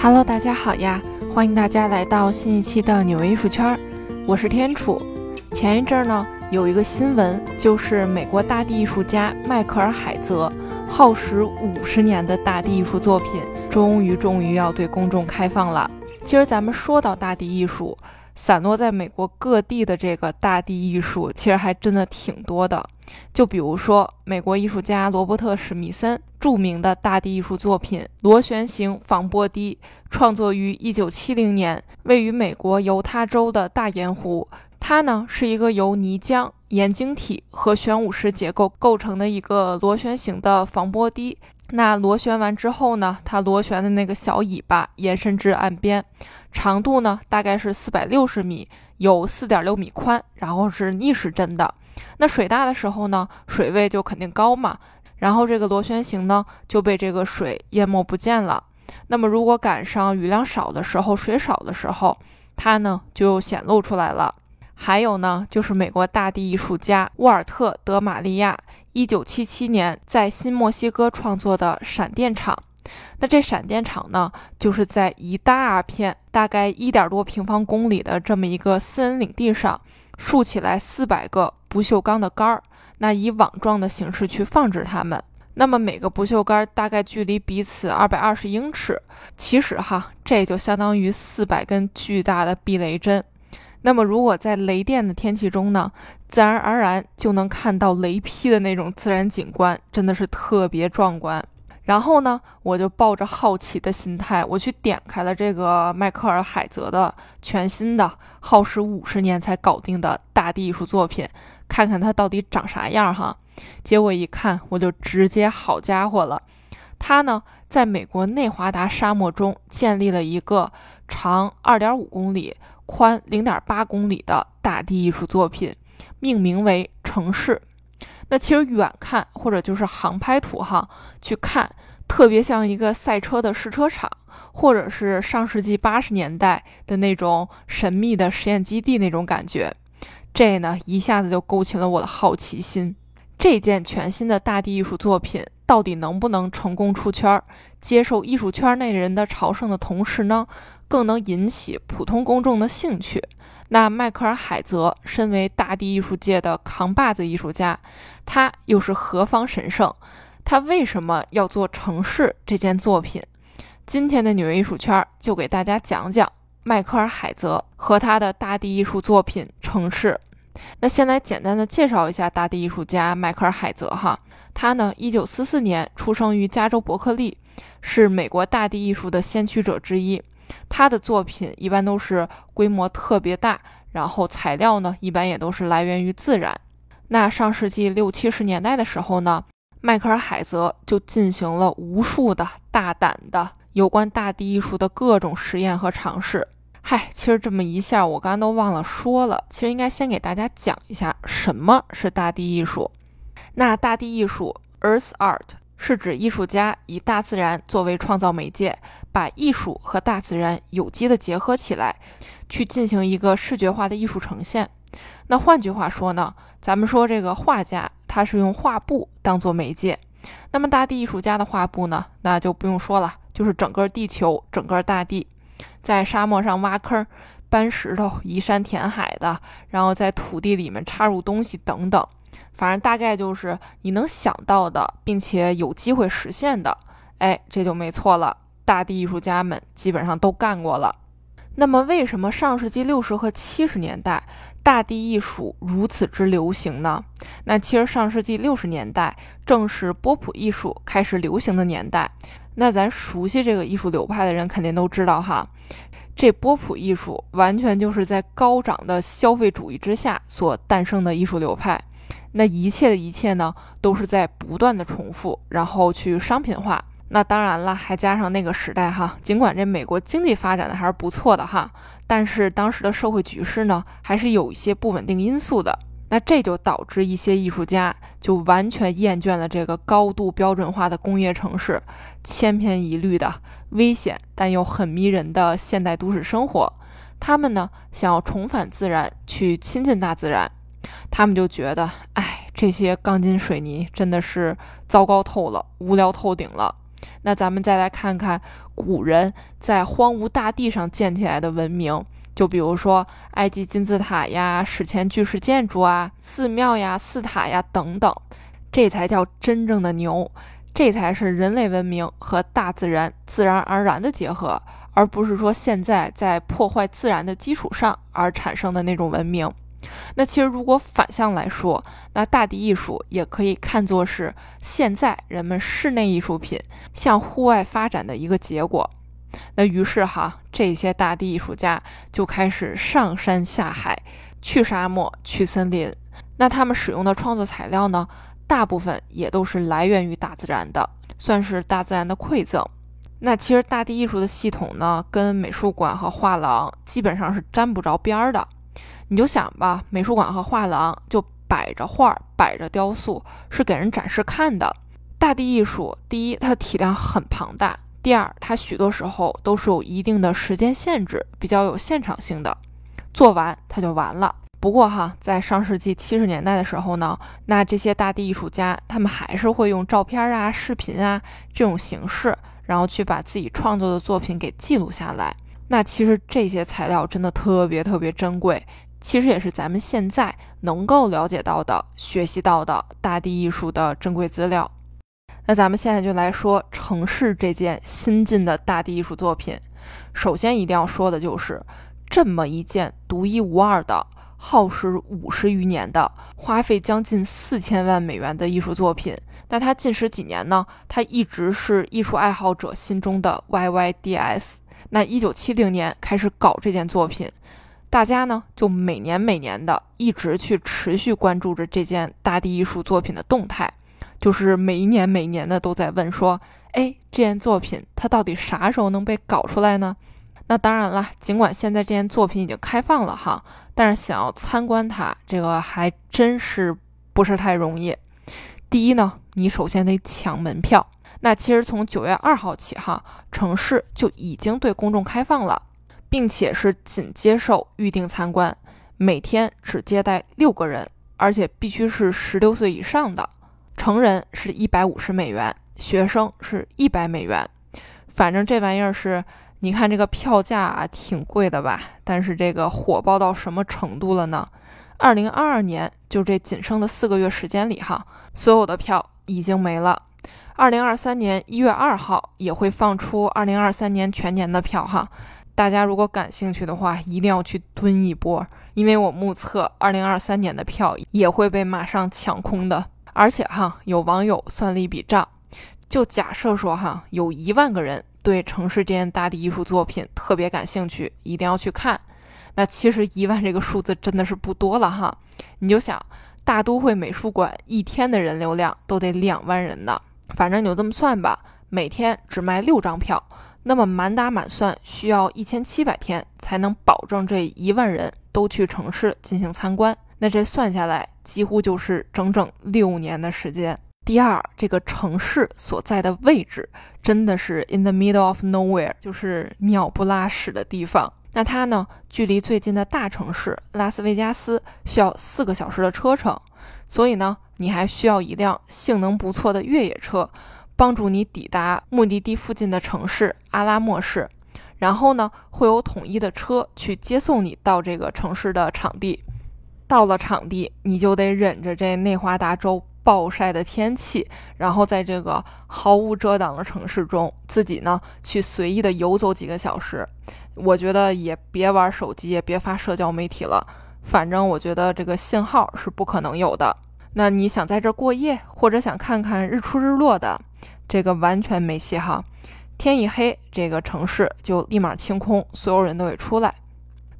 Hello，大家好呀！欢迎大家来到新一期的纽约艺术圈，我是天楚。前一阵呢，有一个新闻，就是美国大地艺术家迈克尔·海泽耗时五十年的大地艺术作品，终于终于要对公众开放了。其实咱们说到大地艺术，散落在美国各地的这个大地艺术，其实还真的挺多的。就比如说，美国艺术家罗伯特·史密森著名的大地艺术作品《螺旋形防波堤》，创作于1970年，位于美国犹他州的大盐湖。它呢是一个由泥浆、盐晶体和玄武石结构构成的一个螺旋形的防波堤。那螺旋完之后呢，它螺旋的那个小尾巴延伸至岸边，长度呢大概是460米，有4.6米宽，然后是逆时针的。那水大的时候呢，水位就肯定高嘛，然后这个螺旋形呢就被这个水淹没不见了。那么如果赶上雨量少的时候，水少的时候，它呢就显露出来了。还有呢，就是美国大地艺术家沃尔特·德玛利亚1977年在新墨西哥创作的闪电场。那这闪电场呢，就是在一大片大概一点多平方公里的这么一个私人领地上。竖起来四百个不锈钢的杆儿，那以网状的形式去放置它们。那么每个不锈钢大概距离彼此二百二十英尺。其实哈，这就相当于四百根巨大的避雷针。那么如果在雷电的天气中呢，自然而然就能看到雷劈的那种自然景观，真的是特别壮观。然后呢，我就抱着好奇的心态，我去点开了这个迈克尔·海泽的全新的、耗时五十年才搞定的大地艺术作品，看看它到底长啥样哈。结果一看，我就直接好家伙了，他呢，在美国内华达沙漠中建立了一个长二点五公里、宽零点八公里的大地艺术作品，命名为“城市”。那其实远看或者就是航拍图哈，去看特别像一个赛车的试车场，或者是上世纪八十年代的那种神秘的实验基地那种感觉。这呢一下子就勾起了我的好奇心。这件全新的大地艺术作品到底能不能成功出圈，接受艺术圈内人的朝圣的同时呢，更能引起普通公众的兴趣？那迈克尔·海泽身为大地艺术界的扛把子艺术家，他又是何方神圣？他为什么要做城市这件作品？今天的纽约艺术圈就给大家讲讲迈克尔·海泽和他的大地艺术作品《城市》。那先来简单的介绍一下大地艺术家迈克尔·海泽哈，他呢，一九四四年出生于加州伯克利，是美国大地艺术的先驱者之一。他的作品一般都是规模特别大，然后材料呢一般也都是来源于自然。那上世纪六七十年代的时候呢，迈克尔·海泽就进行了无数的大胆的有关大地艺术的各种实验和尝试。嗨，其实这么一下我刚刚都忘了说了，其实应该先给大家讲一下什么是大地艺术。那大地艺术 （Earth Art）。是指艺术家以大自然作为创造媒介，把艺术和大自然有机的结合起来，去进行一个视觉化的艺术呈现。那换句话说呢，咱们说这个画家他是用画布当做媒介，那么大地艺术家的画布呢，那就不用说了，就是整个地球、整个大地，在沙漠上挖坑、搬石头、移山填海的，然后在土地里面插入东西等等。反正大概就是你能想到的，并且有机会实现的，哎，这就没错了。大地艺术家们基本上都干过了。那么，为什么上世纪六十和七十年代大地艺术如此之流行呢？那其实上世纪六十年代正是波普艺术开始流行的年代。那咱熟悉这个艺术流派的人肯定都知道哈，这波普艺术完全就是在高涨的消费主义之下所诞生的艺术流派。那一切的一切呢，都是在不断的重复，然后去商品化。那当然了，还加上那个时代哈，尽管这美国经济发展的还是不错的哈，但是当时的社会局势呢，还是有一些不稳定因素的。那这就导致一些艺术家就完全厌倦了这个高度标准化的工业城市，千篇一律的危险但又很迷人的现代都市生活。他们呢，想要重返自然，去亲近大自然。他们就觉得，哎，这些钢筋水泥真的是糟糕透了，无聊透顶了。那咱们再来看看古人在荒芜大地上建起来的文明，就比如说埃及金字塔呀、史前巨石建筑啊、寺庙呀、寺塔呀等等，这才叫真正的牛，这才是人类文明和大自然自然而然的结合，而不是说现在在破坏自然的基础上而产生的那种文明。那其实，如果反向来说，那大地艺术也可以看作是现在人们室内艺术品向户外发展的一个结果。那于是哈，这些大地艺术家就开始上山下海，去沙漠，去森林。那他们使用的创作材料呢，大部分也都是来源于大自然的，算是大自然的馈赠。那其实大地艺术的系统呢，跟美术馆和画廊基本上是沾不着边儿的。你就想吧，美术馆和画廊就摆着画、摆着雕塑，是给人展示看的。大地艺术，第一，它体量很庞大；第二，它许多时候都是有一定的时间限制，比较有现场性的，做完它就完了。不过哈，在上世纪七十年代的时候呢，那这些大地艺术家，他们还是会用照片啊、视频啊这种形式，然后去把自己创作的作品给记录下来。那其实这些材料真的特别特别珍贵。其实也是咱们现在能够了解到的、学习到的大地艺术的珍贵资料。那咱们现在就来说城市这件新晋的大地艺术作品。首先一定要说的就是这么一件独一无二的、耗时五十余年的、花费将近四千万美元的艺术作品。那它近十几年呢，它一直是艺术爱好者心中的 YYDS。那一九七零年开始搞这件作品。大家呢就每年每年的一直去持续关注着这件大地艺术作品的动态，就是每一年每年的都在问说，哎，这件作品它到底啥时候能被搞出来呢？那当然了，尽管现在这件作品已经开放了哈，但是想要参观它，这个还真是不是太容易。第一呢，你首先得抢门票。那其实从九月二号起哈，城市就已经对公众开放了。并且是仅接受预定参观，每天只接待六个人，而且必须是十六岁以上的。成人是一百五十美元，学生是一百美元。反正这玩意儿是，你看这个票价挺贵的吧？但是这个火爆到什么程度了呢？二零二二年就这仅剩的四个月时间里，哈，所有的票已经没了。二零二三年一月二号也会放出二零二三年全年的票，哈。大家如果感兴趣的话，一定要去蹲一波，因为我目测二零二三年的票也会被马上抢空的。而且哈，有网友算了一笔账，就假设说哈，有一万个人对城市这件大地艺术作品特别感兴趣，一定要去看。那其实一万这个数字真的是不多了哈。你就想，大都会美术馆一天的人流量都得两万人呢。反正你就这么算吧，每天只卖六张票。那么满打满算需要一千七百天才能保证这一万人都去城市进行参观，那这算下来几乎就是整整六年的时间。第二，这个城市所在的位置真的是 in the middle of nowhere，就是鸟不拉屎的地方。那它呢，距离最近的大城市拉斯维加斯需要四个小时的车程，所以呢，你还需要一辆性能不错的越野车。帮助你抵达目的地附近的城市阿拉莫市，然后呢，会有统一的车去接送你到这个城市的场地。到了场地，你就得忍着这内华达州暴晒的天气，然后在这个毫无遮挡的城市中，自己呢去随意的游走几个小时。我觉得也别玩手机，也别发社交媒体了，反正我觉得这个信号是不可能有的。那你想在这过夜，或者想看看日出日落的？这个完全没戏哈！天一黑，这个城市就立马清空，所有人都得出来，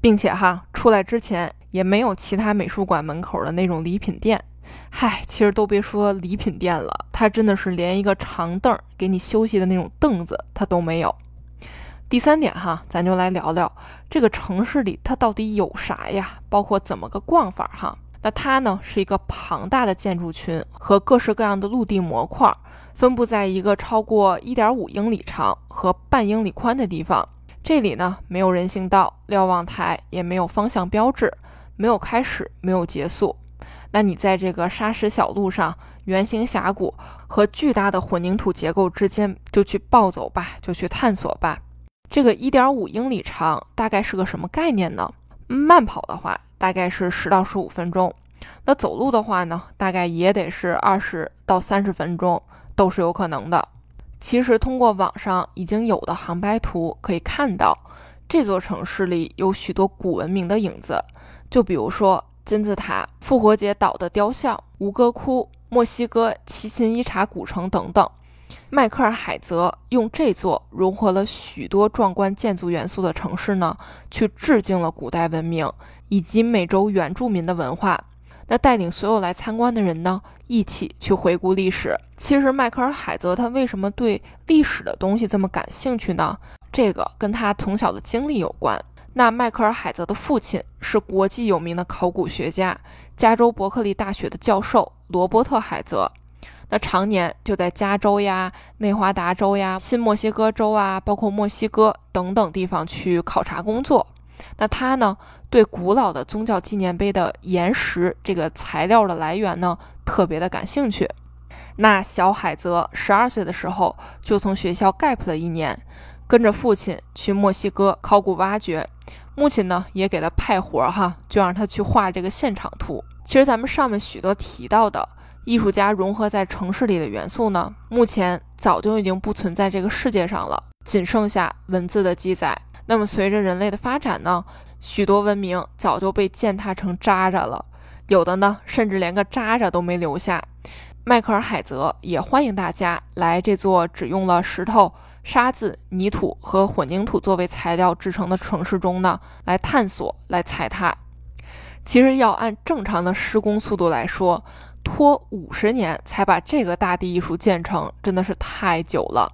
并且哈，出来之前也没有其他美术馆门口的那种礼品店。嗨，其实都别说礼品店了，它真的是连一个长凳给你休息的那种凳子它都没有。第三点哈，咱就来聊聊这个城市里它到底有啥呀？包括怎么个逛法哈？那它呢是一个庞大的建筑群和各式各样的陆地模块。分布在一个超过一点五英里长和半英里宽的地方。这里呢，没有人行道、瞭望台，也没有方向标志，没有开始，没有结束。那你在这个沙石小路上，圆形峡谷和巨大的混凝土结构之间就去暴走吧，就去探索吧。这个一点五英里长大概是个什么概念呢？慢跑的话大概是十到十五分钟，那走路的话呢，大概也得是二十到三十分钟，都是有可能的。其实通过网上已经有的航拍图可以看到，这座城市里有许多古文明的影子，就比如说金字塔、复活节岛的雕像、吴哥窟、墨西哥奇琴伊察古城等等。迈克尔海泽用这座融合了许多壮观建筑元素的城市呢，去致敬了古代文明以及美洲原住民的文化。那带领所有来参观的人呢，一起去回顾历史。其实迈克尔海泽他为什么对历史的东西这么感兴趣呢？这个跟他从小的经历有关。那迈克尔海泽的父亲是国际有名的考古学家，加州伯克利大学的教授罗伯特海泽。那常年就在加州呀、内华达州呀、新墨西哥州啊，包括墨西哥等等地方去考察工作。那他呢，对古老的宗教纪念碑的岩石这个材料的来源呢，特别的感兴趣。那小海泽十二岁的时候就从学校 gap 了一年，跟着父亲去墨西哥考古挖掘。母亲呢也给他派活儿哈，就让他去画这个现场图。其实咱们上面许多提到的。艺术家融合在城市里的元素呢，目前早就已经不存在这个世界上了，仅剩下文字的记载。那么随着人类的发展呢，许多文明早就被践踏成渣渣了，有的呢甚至连个渣渣都没留下。迈克尔海泽也欢迎大家来这座只用了石头、沙子、泥土和混凝土作为材料制成的城市中呢，来探索、来踩踏。其实要按正常的施工速度来说。拖五十年才把这个大地艺术建成，真的是太久了。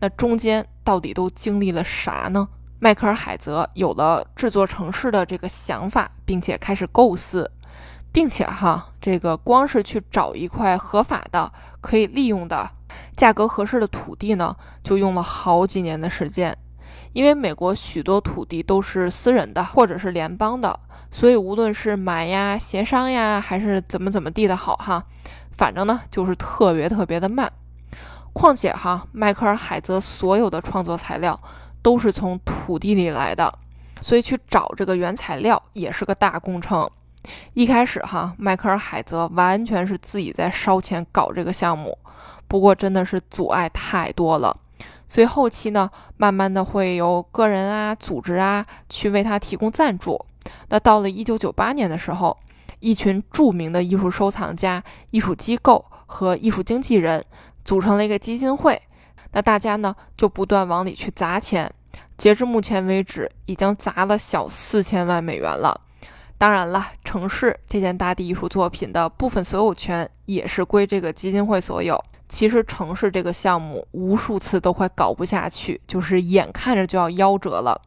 那中间到底都经历了啥呢？迈克尔海泽有了制作城市的这个想法，并且开始构思，并且哈，这个光是去找一块合法的、可以利用的、价格合适的土地呢，就用了好几年的时间。因为美国许多土地都是私人的或者是联邦的，所以无论是买呀、协商呀，还是怎么怎么地的好哈，反正呢就是特别特别的慢。况且哈，迈克尔海泽所有的创作材料都是从土地里来的，所以去找这个原材料也是个大工程。一开始哈，迈克尔海泽完全是自己在烧钱搞这个项目，不过真的是阻碍太多了。所以后期呢，慢慢的会有个人啊、组织啊去为他提供赞助。那到了一九九八年的时候，一群著名的艺术收藏家、艺术机构和艺术经纪人组成了一个基金会。那大家呢就不断往里去砸钱，截至目前为止，已经砸了小四千万美元了。当然了，城市这件大地艺术作品的部分所有权也是归这个基金会所有。其实城市这个项目无数次都快搞不下去，就是眼看着就要夭折了。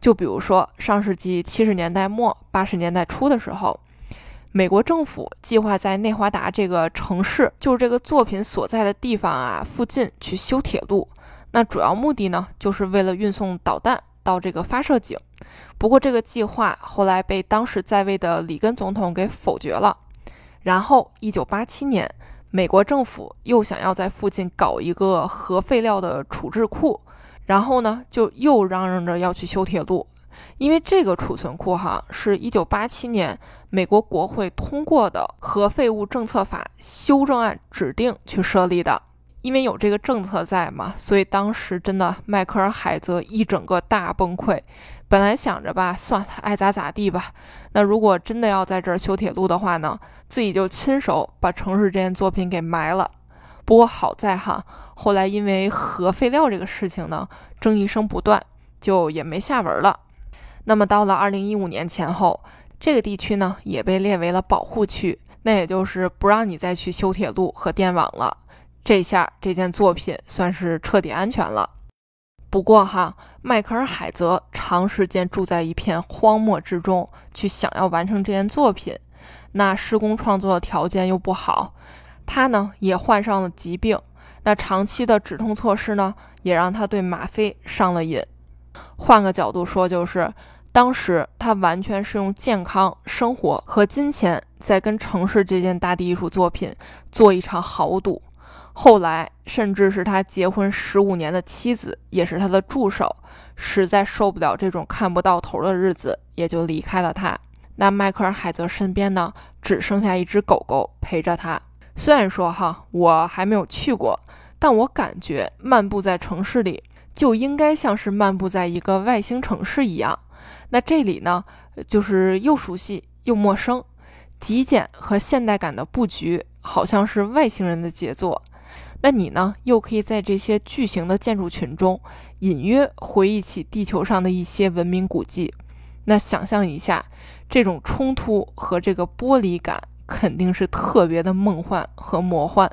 就比如说上世纪七十年代末八十年代初的时候，美国政府计划在内华达这个城市，就是这个作品所在的地方啊附近去修铁路。那主要目的呢，就是为了运送导弹到这个发射井。不过这个计划后来被当时在位的里根总统给否决了。然后一九八七年。美国政府又想要在附近搞一个核废料的处置库，然后呢，就又嚷嚷着要去修铁路，因为这个储存库哈是一九八七年美国国会通过的核废物政策法修正案指定去设立的。因为有这个政策在嘛，所以当时真的迈克尔海泽一整个大崩溃。本来想着吧，算了，爱咋咋地吧。那如果真的要在这儿修铁路的话呢，自己就亲手把城市这件作品给埋了。不过好在哈，后来因为核废料这个事情呢，争议声不断，就也没下文了。那么到了二零一五年前后，这个地区呢也被列为了保护区，那也就是不让你再去修铁路和电网了。这下这件作品算是彻底安全了。不过哈，迈克尔海泽长时间住在一片荒漠之中，去想要完成这件作品，那施工创作的条件又不好，他呢也患上了疾病，那长期的止痛措施呢，也让他对吗啡上了瘾。换个角度说，就是当时他完全是用健康、生活和金钱在跟城市这件大地艺术作品做一场豪赌。后来，甚至是他结婚十五年的妻子，也是他的助手，实在受不了这种看不到头的日子，也就离开了他。那迈克尔·海泽身边呢，只剩下一只狗狗陪着他。虽然说哈，我还没有去过，但我感觉漫步在城市里，就应该像是漫步在一个外星城市一样。那这里呢，就是又熟悉又陌生，极简和现代感的布局，好像是外星人的杰作。那你呢，又可以在这些巨型的建筑群中，隐约回忆起地球上的一些文明古迹。那想象一下，这种冲突和这个剥离感，肯定是特别的梦幻和魔幻。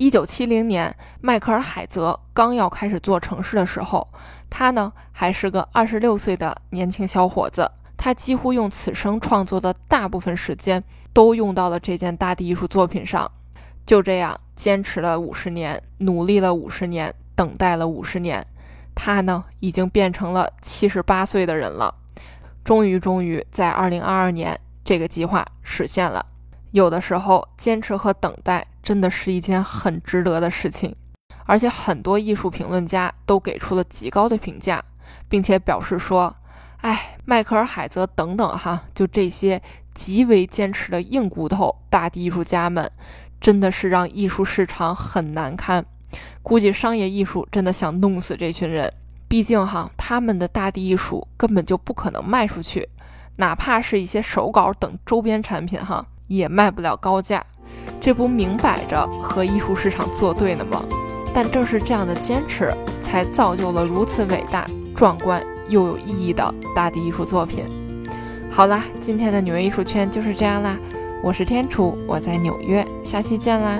一九七零年，迈克尔·海泽刚要开始做城市的时候，他呢还是个二十六岁的年轻小伙子。他几乎用此生创作的大部分时间，都用到了这件大地艺术作品上。就这样。坚持了五十年，努力了五十年，等待了五十年，他呢已经变成了七十八岁的人了。终于，终于在二零二二年，这个计划实现了。有的时候，坚持和等待真的是一件很值得的事情。而且，很多艺术评论家都给出了极高的评价，并且表示说：“哎，迈克尔·海泽等等哈，就这些极为坚持的硬骨头大地艺术家们。”真的是让艺术市场很难堪，估计商业艺术真的想弄死这群人。毕竟哈，他们的大地艺术根本就不可能卖出去，哪怕是一些手稿等周边产品哈，也卖不了高价。这不明摆着和艺术市场作对呢吗？但正是这样的坚持，才造就了如此伟大、壮观又有意义的大地艺术作品。好啦，今天的纽约艺术圈就是这样啦。我是天楚，我在纽约，下期见啦。